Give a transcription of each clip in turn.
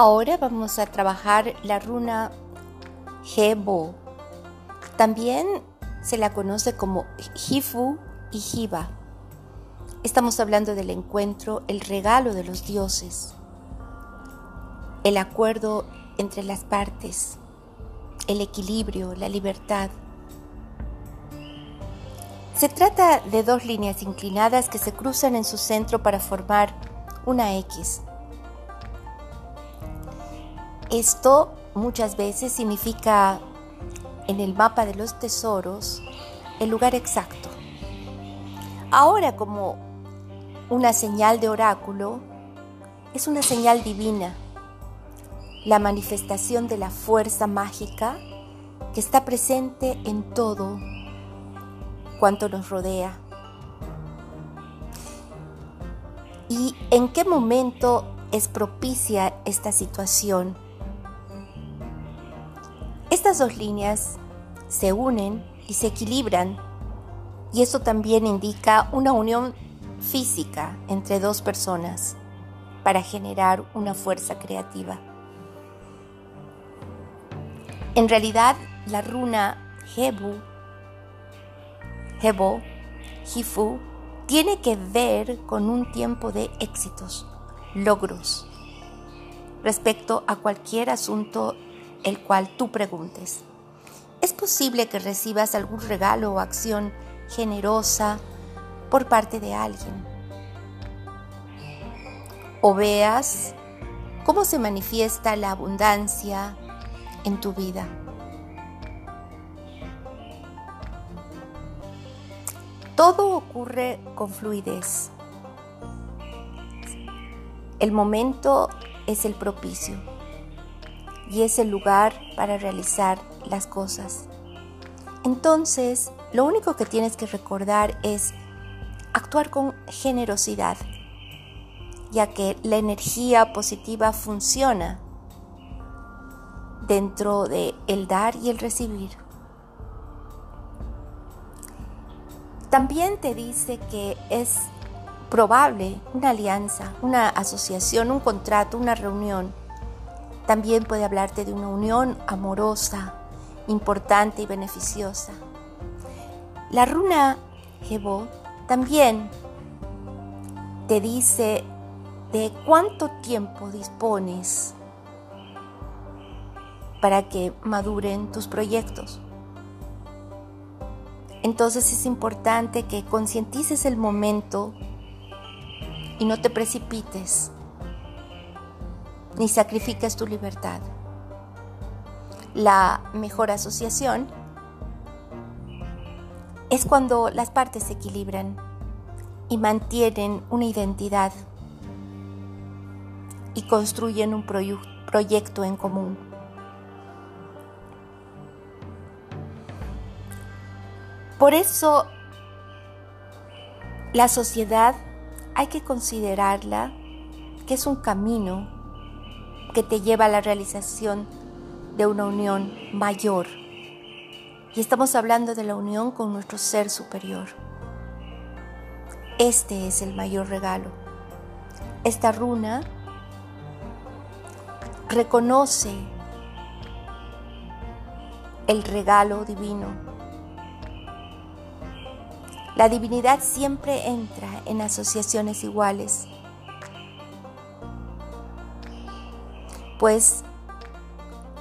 Ahora vamos a trabajar la runa Hebo. También se la conoce como Hifu y Hiba. Estamos hablando del encuentro, el regalo de los dioses, el acuerdo entre las partes, el equilibrio, la libertad. Se trata de dos líneas inclinadas que se cruzan en su centro para formar una X. Esto muchas veces significa en el mapa de los tesoros el lugar exacto. Ahora como una señal de oráculo, es una señal divina, la manifestación de la fuerza mágica que está presente en todo cuanto nos rodea. ¿Y en qué momento es propicia esta situación? Estas dos líneas se unen y se equilibran y eso también indica una unión física entre dos personas para generar una fuerza creativa. En realidad, la runa Hebu, Hebo, Hifu, tiene que ver con un tiempo de éxitos, logros, respecto a cualquier asunto el cual tú preguntes. Es posible que recibas algún regalo o acción generosa por parte de alguien. O veas cómo se manifiesta la abundancia en tu vida. Todo ocurre con fluidez. El momento es el propicio y es el lugar para realizar las cosas. Entonces, lo único que tienes que recordar es actuar con generosidad, ya que la energía positiva funciona dentro de el dar y el recibir. También te dice que es probable una alianza, una asociación, un contrato, una reunión también puede hablarte de una unión amorosa, importante y beneficiosa. La runa Jebo también te dice de cuánto tiempo dispones para que maduren tus proyectos. Entonces es importante que concientices el momento y no te precipites ni sacrificas tu libertad. La mejor asociación es cuando las partes se equilibran y mantienen una identidad y construyen un proyecto en común. Por eso la sociedad hay que considerarla que es un camino que te lleva a la realización de una unión mayor. Y estamos hablando de la unión con nuestro ser superior. Este es el mayor regalo. Esta runa reconoce el regalo divino. La divinidad siempre entra en asociaciones iguales pues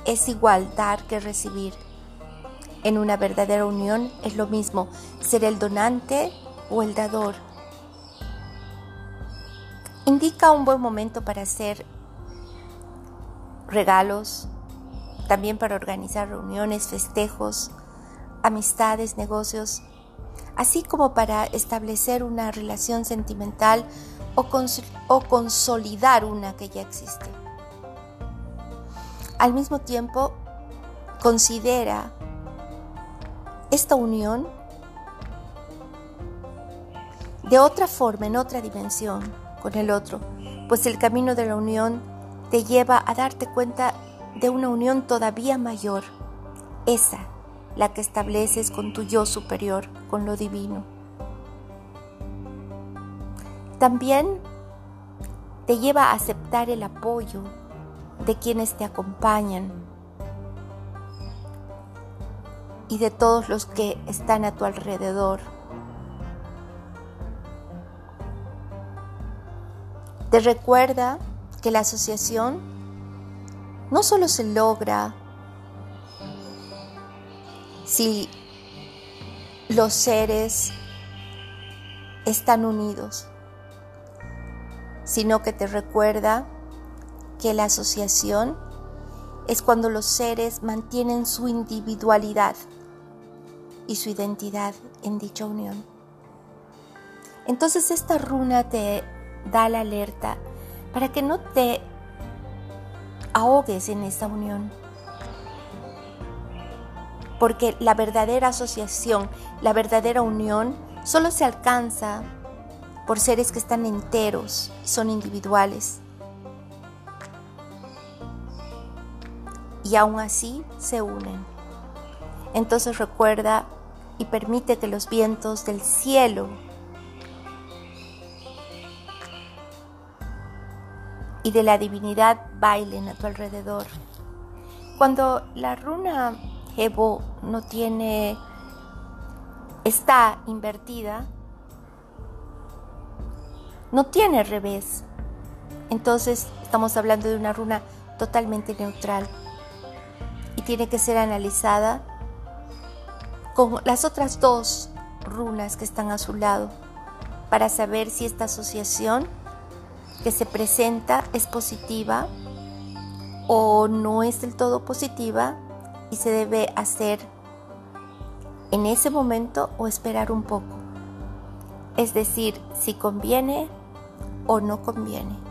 es igual dar que recibir. En una verdadera unión es lo mismo ser el donante o el dador. Indica un buen momento para hacer regalos, también para organizar reuniones, festejos, amistades, negocios, así como para establecer una relación sentimental o, o consolidar una que ya existe. Al mismo tiempo, considera esta unión de otra forma, en otra dimensión con el otro, pues el camino de la unión te lleva a darte cuenta de una unión todavía mayor, esa, la que estableces con tu yo superior, con lo divino. También te lleva a aceptar el apoyo de quienes te acompañan y de todos los que están a tu alrededor. Te recuerda que la asociación no solo se logra si los seres están unidos, sino que te recuerda que la asociación es cuando los seres mantienen su individualidad y su identidad en dicha unión. Entonces esta runa te da la alerta para que no te ahogues en esta unión. Porque la verdadera asociación, la verdadera unión, solo se alcanza por seres que están enteros y son individuales. Y aún así se unen. Entonces recuerda y permite que los vientos del cielo y de la divinidad bailen a tu alrededor. Cuando la runa Evo no tiene, está invertida, no tiene revés. Entonces estamos hablando de una runa totalmente neutral tiene que ser analizada con las otras dos runas que están a su lado para saber si esta asociación que se presenta es positiva o no es del todo positiva y se debe hacer en ese momento o esperar un poco. Es decir, si conviene o no conviene.